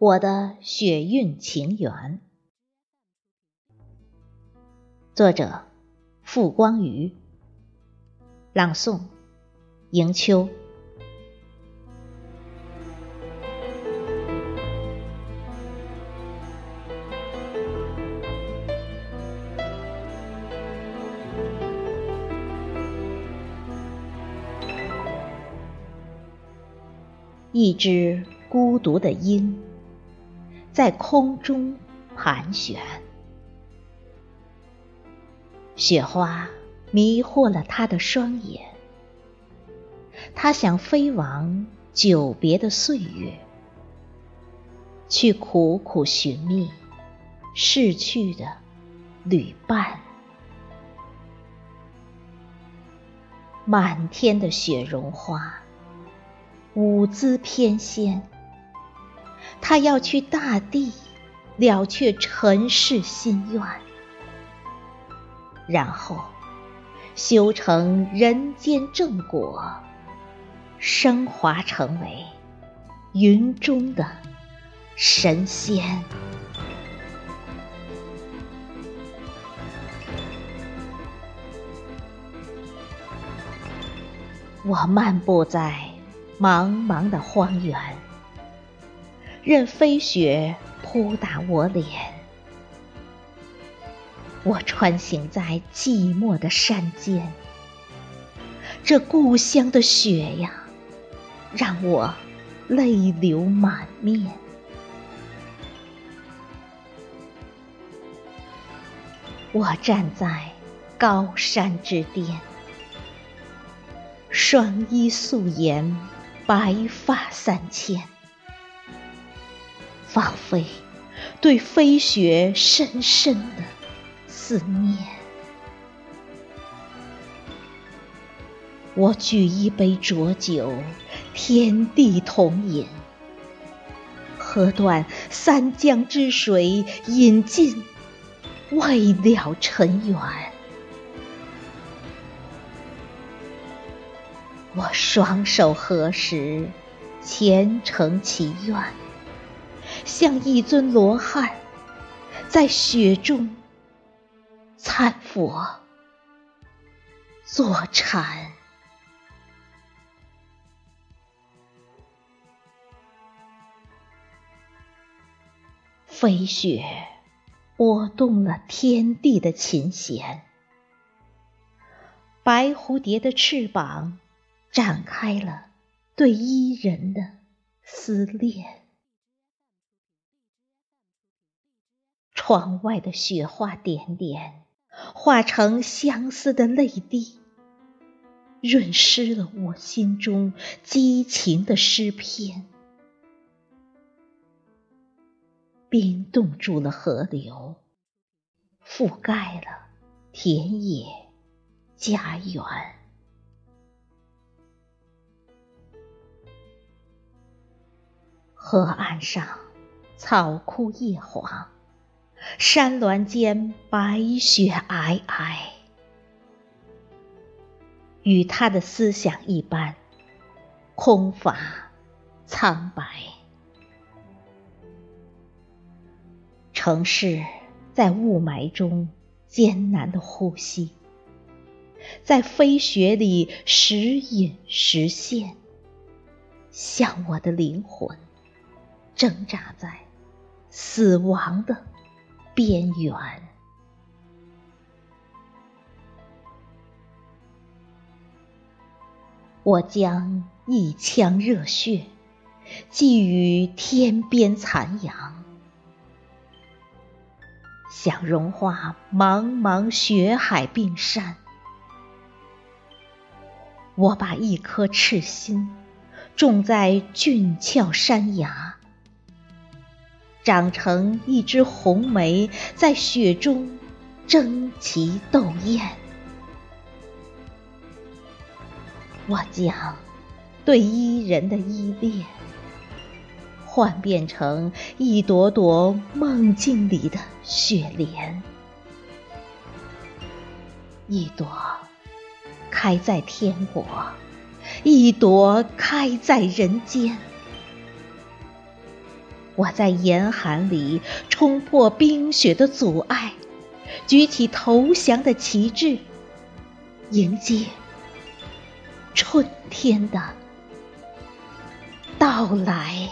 我的血韵情缘，作者：傅光瑜，朗诵：迎秋。一只孤独的鹰。在空中盘旋，雪花迷惑了他的双眼。他想飞往久别的岁月，去苦苦寻觅逝去的旅伴。满天的雪绒花，舞姿翩跹。他要去大地，了却尘世心愿，然后修成人间正果，升华成为云中的神仙。我漫步在茫茫的荒原。任飞雪扑打我脸，我穿行在寂寞的山间，这故乡的雪呀，让我泪流满面。我站在高山之巅，双衣素颜，白发三千。放飞对飞雪深深的思念。我举一杯浊酒，天地同饮，喝断三江之水，饮尽未了尘缘。我双手合十，虔诚祈愿。像一尊罗汉，在雪中参佛坐禅。飞雪拨动了天地的琴弦，白蝴蝶的翅膀展开了对伊人的思恋。窗外的雪花点点，化成相思的泪滴，润湿了我心中激情的诗篇。冰冻住了河流，覆盖了田野家园。河岸上，草枯叶黄。山峦间白雪皑皑，与他的思想一般，空乏苍白。城市在雾霾中艰难的呼吸，在飞雪里时隐时现，像我的灵魂挣扎在死亡的。边缘，我将一腔热血寄予天边残阳，想融化茫茫雪海冰山。我把一颗赤心种在峻峭山崖。长成一枝红梅，在雪中争奇斗艳。我将对伊人的依恋，幻变成一朵朵梦境里的雪莲。一朵开在天国，一朵开在人间。我在严寒里冲破冰雪的阻碍，举起投降的旗帜，迎接春天的到来。